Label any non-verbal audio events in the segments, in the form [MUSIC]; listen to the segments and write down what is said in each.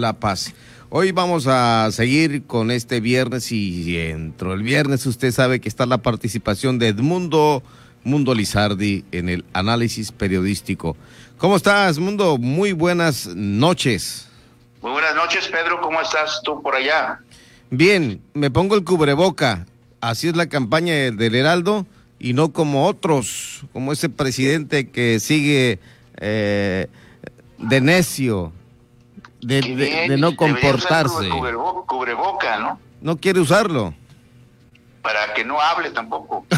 La Paz. Hoy vamos a seguir con este viernes y dentro del viernes usted sabe que está la participación de Edmundo Mundo Lizardi en el análisis periodístico. ¿Cómo estás, Mundo? Muy buenas noches. Muy buenas noches, Pedro. ¿Cómo estás tú por allá? Bien, me pongo el cubreboca. Así es la campaña del Heraldo y no como otros, como ese presidente que sigue eh, de necio, de, no comportarse. cubreboca, ¿no? No quiere usarlo. Para que no hable tampoco. [LAUGHS]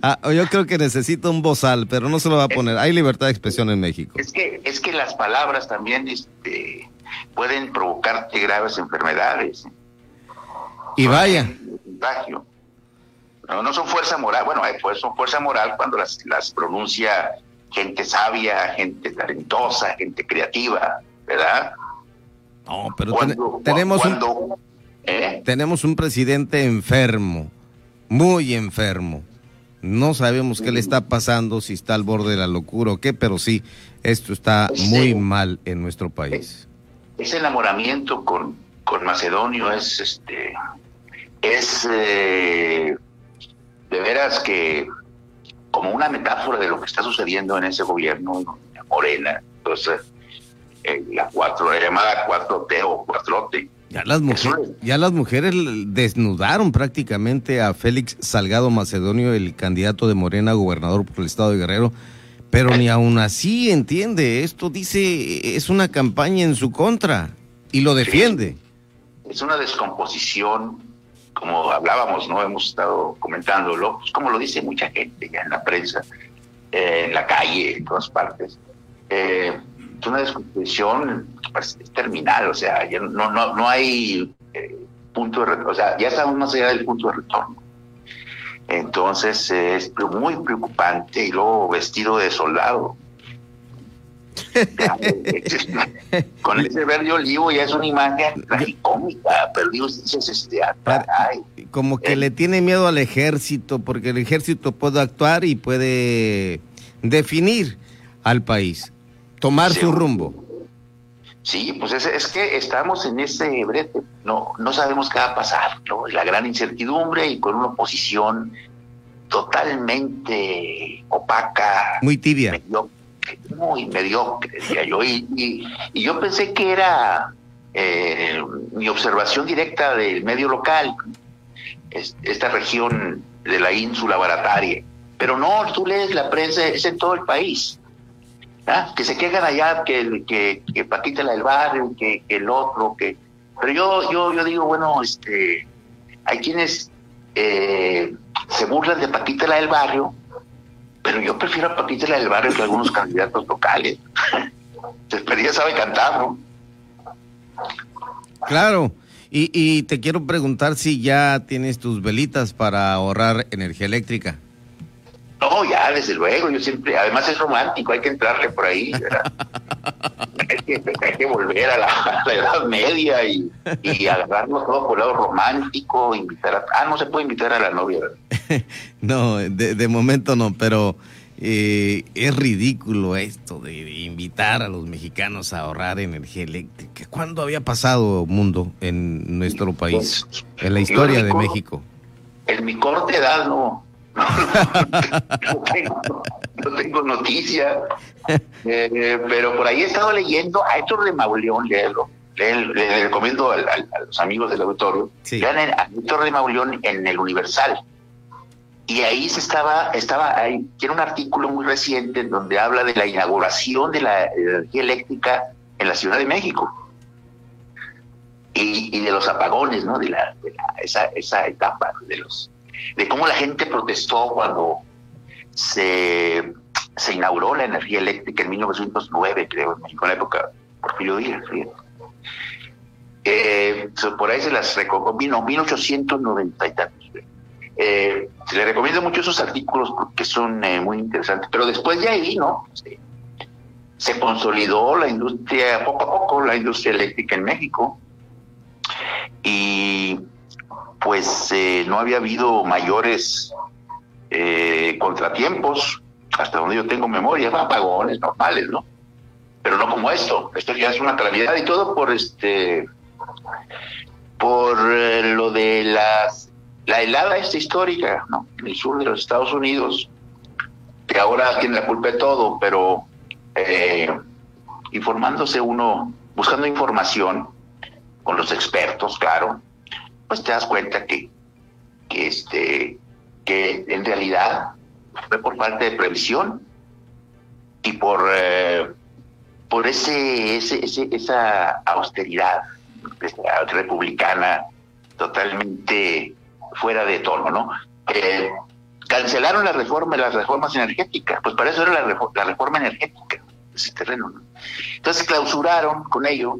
Ah, yo creo que necesita un bozal, pero no se lo va a poner. Hay libertad de expresión en México. Es que, es que las palabras también este, pueden provocarte graves enfermedades. Y vaya. No, no son fuerza moral, bueno, pues son fuerza moral cuando las, las pronuncia gente sabia, gente talentosa, gente creativa, ¿verdad? No, pero tenemos, un, ¿eh? tenemos un presidente enfermo muy enfermo. No sabemos qué le está pasando, si está al borde de la locura o qué, pero sí, esto está muy mal en nuestro país. Ese enamoramiento con, con Macedonio es, este, es eh, de veras que como una metáfora de lo que está sucediendo en ese gobierno, Morena, entonces, eh, la cuatro, la llamada 4T o 4T, ya las, mujeres, ya las mujeres desnudaron prácticamente a Félix Salgado Macedonio, el candidato de Morena gobernador por el estado de Guerrero, pero ni aún así entiende. Esto dice, es una campaña en su contra y lo defiende. Es una descomposición, como hablábamos, ¿no? Hemos estado comentándolo, pues como lo dice mucha gente ya en la prensa, eh, en la calle, en todas partes. Eh, es una descomposición es terminal, o sea, ya no, no, no hay eh, punto de retorno, o sea, ya estamos más allá del punto de retorno. Entonces es muy preocupante y luego vestido de soldado. [LAUGHS] Con ese verde olivo ya es una imagen tragicómica, pero digo, este, como que le tiene miedo al ejército, porque el ejército puede actuar y puede definir al país, tomar su rumbo. Sí, pues es, que estamos en ese brete, no, no sabemos qué va a pasar, ¿no? La gran incertidumbre y con una oposición totalmente opaca. Muy tibia. muy mediocre, decía yo. Y, yo pensé que era eh, mi observación directa del medio local, esta región de la ínsula barataria. Pero no, tú lees la prensa, es en todo el país. ¿Ah? que se quejan allá que, que, que Paquita la del barrio, que, el otro, que... Pero yo, yo, yo digo, bueno, este, hay quienes eh, se burlan de Paquita la del barrio, pero yo prefiero a Paquita la del barrio que algunos candidatos locales. [LAUGHS] ya sabe cantar, ¿no? Claro. Y, y te quiero preguntar si ya tienes tus velitas para ahorrar energía eléctrica. No, ya, desde luego, yo siempre, además es romántico, hay que entrarle por ahí, [LAUGHS] hay, que, volver a la, Edad Media y, y agarrarnos todo por el lado romántico, invitar a... Ah, no se puede invitar a la novia, [LAUGHS] no, de, momento no, pero eh, es ridículo esto de, invitar a los mexicanos a ahorrar energía eléctrica. ¿Cuándo había pasado, mundo, en nuestro país, pues, en la historia de México? En mi corta edad, no [LAUGHS] no, tengo, noticia, eh, pero por ahí he estado leyendo a Héctor de Mauleón, leerlo. Le, recomiendo a, los amigos del auditorio. Lean a Héctor de Mauleón en el Universal. Y ahí se estaba, estaba, ahí, tiene un artículo muy reciente en donde habla de la inauguración de la energía eléctrica en la Ciudad de México. Y, de los apagones, ¿no? De, la, esa, esa etapa de los de cómo la gente protestó cuando se, se inauguró la energía eléctrica en 1909, creo, en México, en la época Porfirio Díaz. Eh, por ahí se las recomiendo, 1890 y tantos. Eh, se le recomiendo mucho esos artículos porque son eh, muy interesantes, pero después de ahí, ¿no? Se, se, consolidó la industria, poco a poco, la industria eléctrica en México. Y pues eh, no había habido mayores eh, contratiempos, hasta donde yo tengo memoria, apagones normales, ¿no? pero no como esto. Esto ya es una calamidad y todo por este por eh, lo de las la helada esta histórica, ¿no? En el sur de los Estados Unidos, que ahora tiene la culpa de todo, pero eh, informándose uno, buscando información con los expertos, claro, pues te das cuenta que, que este que en realidad fue por falta de previsión y por eh, por ese, ese, esa austeridad republicana totalmente fuera de tono, ¿no? Eh, cancelaron la reforma, las reformas energéticas, pues para eso era la, la reforma energética, ese terreno, ¿no? Entonces clausuraron con ello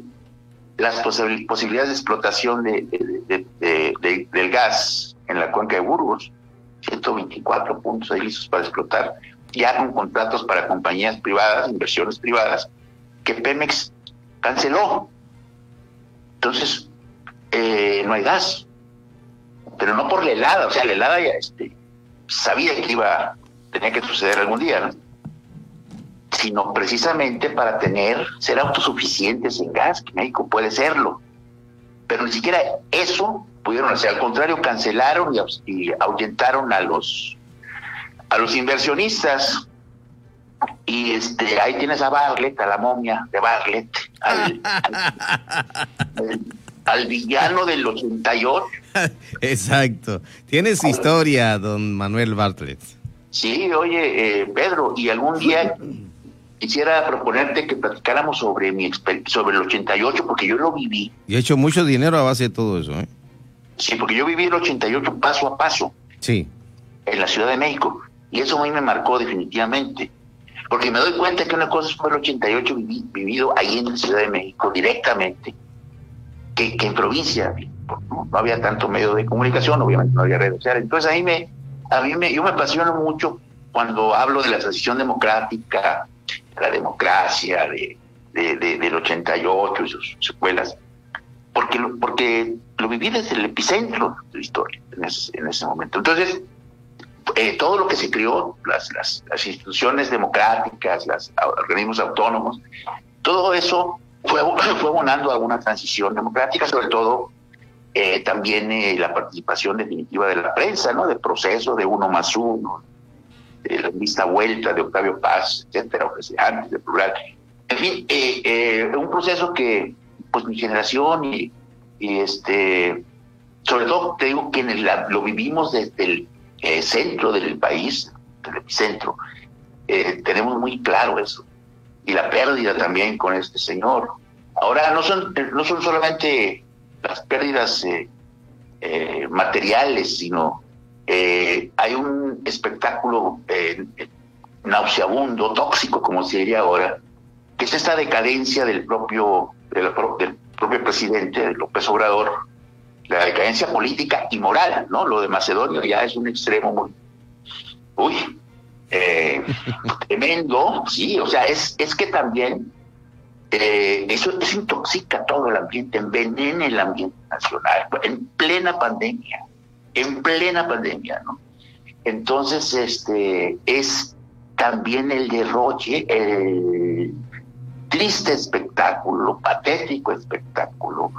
las posibilidades de explotación de, del gas en la cuenca de Burgos, 124 puntos de lisos para explotar, ya con contratos para compañías privadas, inversiones privadas, que Pemex canceló. Entonces, eh, no hay gas. Pero no por la helada, o sea, la helada ya este, sabía que iba, tenía que suceder algún día, ¿no? sino precisamente para tener, ser autosuficientes en gas, que México puede serlo. Pero ni siquiera eso pudieron hacer, al contrario, cancelaron y, ahuyentaron a los, a los inversionistas. Y este, ahí tienes a Barlet, a la momia de Barlet, al, [LAUGHS] al, villano del 88. [LAUGHS] Exacto. Tienes historia, don Manuel Bartlett. Sí, oye, eh, Pedro, y algún día [LAUGHS] quisiera proponerte que platicáramos sobre mi sobre el 88, porque yo lo viví. Y he hecho mucho dinero a base de todo eso, ¿eh? Sí, porque yo viví el 88 paso a paso. Sí. En la Ciudad de México. Y eso a mí me marcó definitivamente. Porque me doy cuenta que una cosa fue el 88 vivido ahí en la Ciudad de México directamente, que, en provincia. ¿no? había tanto medio de comunicación, obviamente no había redes sociales. Entonces ahí me, a mí me, yo me apasiono mucho cuando hablo de la transición democrática, la democracia, de, del 88 y sus secuelas, porque lo, porque lo viví desde el epicentro de la historia en ese, en ese momento. Entonces, eh, todo lo que se creó, las, las, las instituciones democráticas, los organismos autónomos, todo eso fue, [COUGHS] fue abonando a una transición democrática, sobre todo eh, también eh, la participación definitiva de la prensa, ¿no? Del proceso de uno más uno, de la vista vuelta de Octavio Paz, etcétera, antes de plural. En fin, un proceso que, pues mi generación y, este, sobre todo te digo que en el, lo vivimos desde el eh, centro del país, del epicentro, eh, tenemos muy claro eso. Y la pérdida también con este señor. Ahora no son, no son solamente las pérdidas eh, materiales, sino hay un espectáculo nauseabundo, tóxico, como se diría ahora, que es esta decadencia del propio, del, del propio presidente López Obrador, la decadencia política y moral, ¿no? Lo de Macedonia ya es un extremo muy, uy, eh, [LAUGHS] tremendo, sí, o sea, es, es que también eh, eso, intoxica todo el ambiente, envenena el ambiente nacional, en plena pandemia, en plena pandemia, ¿no? Entonces, este, es también el derroche, el triste espectáculo, patético espectáculo,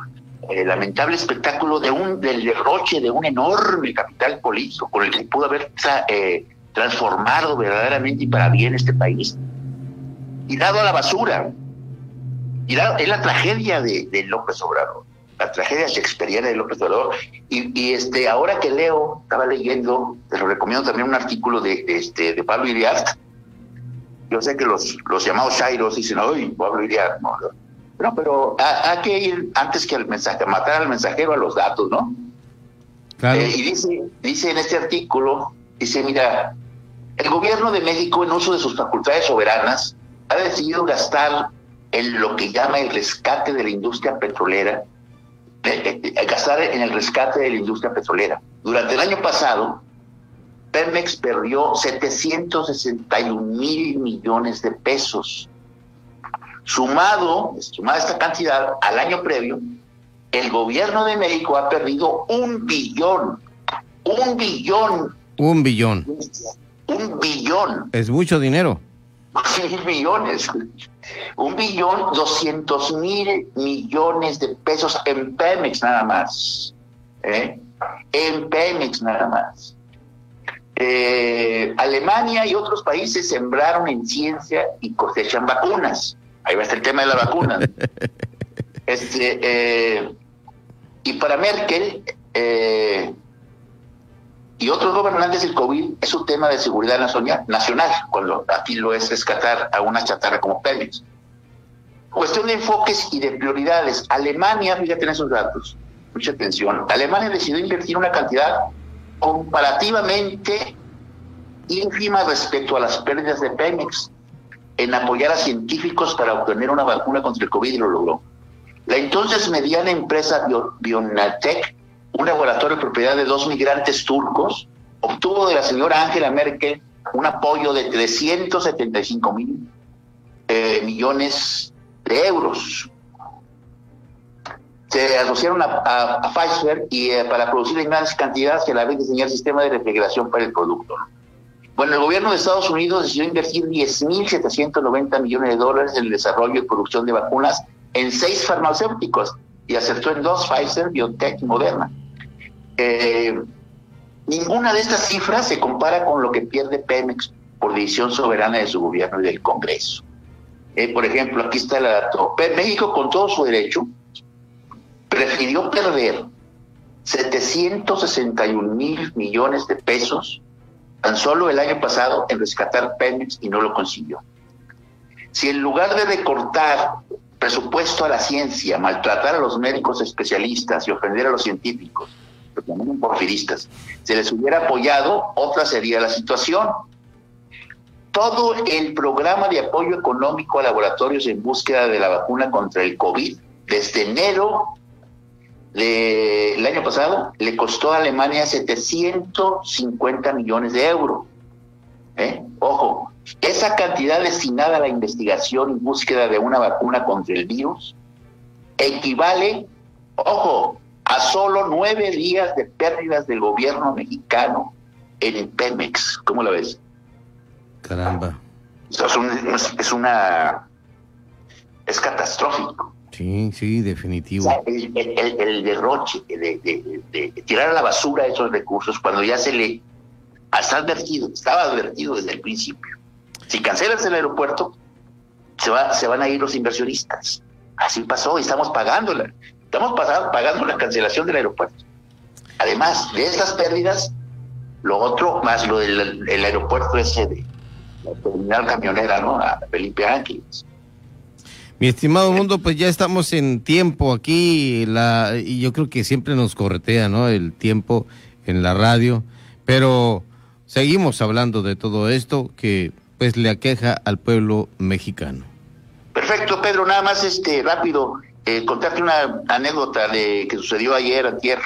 eh, lamentable espectáculo de un del derroche de un enorme capital político con el que pudo haber eh, transformado verdaderamente y para bien este país y dado a la basura. Y es la tragedia de, López Obrador, la tragedia shakespeariana de López Obrador. Y, este ahora que leo, estaba leyendo, te lo recomiendo también un artículo de, este, de Pablo Iriart, yo sé que los, los llamados Shairos dicen, hoy Pablo Iriart, no, no, pero hay que ir antes que al mensaje, matar al mensajero a los datos, ¿no? Eh, y dice, dice en este artículo, dice, mira, el gobierno de México en uso de sus facultades soberanas ha decidido gastar en lo que llama el rescate de la industria petrolera, gastar en el rescate de la industria petrolera. Durante el año pasado, Pemex perdió 761 mil millones de pesos Sumado, sumada esta cantidad al año previo, el gobierno de México ha perdido un billón, un billón. Un billón. Un billón. Es mucho dinero. Mil millones. Un billón doscientos mil millones de pesos en Pemex nada más. ¿eh? En Pemex nada más. Eh, Alemania y otros países sembraron en ciencia y cosechan vacunas. Ahí va a estar el tema de la vacuna. [LAUGHS] este, eh, y para Merkel eh, y otros gobernantes del COVID es un tema de seguridad nacional, cuando aquí lo es rescatar a una chatarra como Pemex. Cuestión de enfoques y de prioridades. Alemania, fíjate en esos datos, mucha atención. Alemania decidió invertir una cantidad comparativamente ínfima respecto a las pérdidas de Pemex en apoyar a científicos para obtener una vacuna contra el COVID y lo logró. La entonces mediana empresa Bionatech, un laboratorio propiedad de dos migrantes turcos, obtuvo de la señora Angela Merkel un apoyo de 375 mil eh, millones de euros se asociaron a, Pfizer y eh, para producir en grandes cantidades que la vez diseñar sistema de refrigeración para el producto. Bueno, el gobierno de Estados Unidos decidió invertir 10.790 millones de dólares en el desarrollo y producción de vacunas en seis farmacéuticos y acertó en dos, Pfizer, BioNTech y Moderna. Eh, ninguna de estas cifras se compara con lo que pierde Pemex por decisión soberana de su gobierno y del Congreso. Eh, por ejemplo, aquí está el dato. México, con todo su derecho, prefirió perder 761 mil millones de pesos tan solo el año pasado en rescatar Pemex y no lo consiguió. Si en lugar de recortar presupuesto a la ciencia, maltratar a los médicos especialistas y ofender a los científicos, los porfiristas, se les hubiera apoyado, otra sería la situación. Todo el programa de apoyo económico a laboratorios en búsqueda de la vacuna contra el COVID, desde enero el año pasado le costó a Alemania 750 millones de euros. ¿Eh? Ojo, esa cantidad destinada a la investigación y búsqueda de una vacuna contra el virus equivale, ojo, a solo nueve días de pérdidas del gobierno mexicano en Pemex. ¿Cómo la ves? Caramba. Es, es una... es catastrófico. Sí, sí, definitivo. el, derroche de, tirar a la basura esos recursos cuando ya se le está advertido, estaba advertido desde el principio. Si cancelas el aeropuerto, se, va, se van a ir los inversionistas. Así pasó y estamos pagándola. Estamos pagando la cancelación del aeropuerto. Además de estas pérdidas, lo otro, más lo del el aeropuerto ese de la terminal camionera, ¿no? A Felipe Ángeles mi estimado mundo, pues ya estamos en tiempo aquí la, y yo creo que siempre nos corretea, ¿no? El tiempo en la radio, pero seguimos hablando de todo esto que pues le aqueja al pueblo mexicano. Perfecto, Pedro, nada más este rápido eh, contarte una anécdota de que sucedió ayer, antier,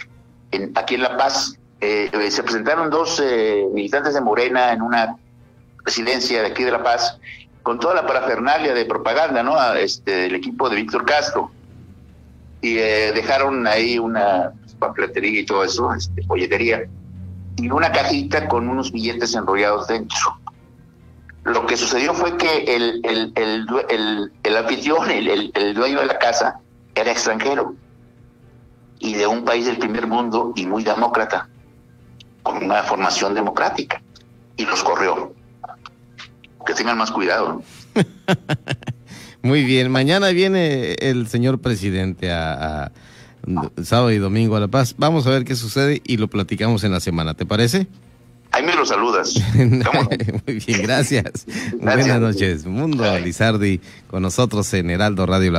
en, aquí en La Paz. Eh, se presentaron dos eh, militantes de Morena en una residencia de aquí de La Paz con toda la parafernalia de propaganda, ¿no? este, el equipo de Víctor Castro. Y eh, dejaron ahí una papeletería y todo eso, este, folletería, y una cajita con unos billetes enrollados dentro. Lo que sucedió fue que el, el, el, el anfitrión, el, el dueño de la casa, era extranjero y de un país del primer mundo y muy demócrata, con una formación democrática, y los corrió que tengan más cuidado. [LAUGHS] Muy bien, mañana viene el señor presidente a, sábado y domingo a La Paz. Vamos a ver qué sucede y lo platicamos en la semana, ¿te parece? [LAUGHS] Ahí me lo saludas. [LAUGHS] Muy bien, gracias. Buenas noches. Mundo Lizardi con nosotros en Heraldo Radio.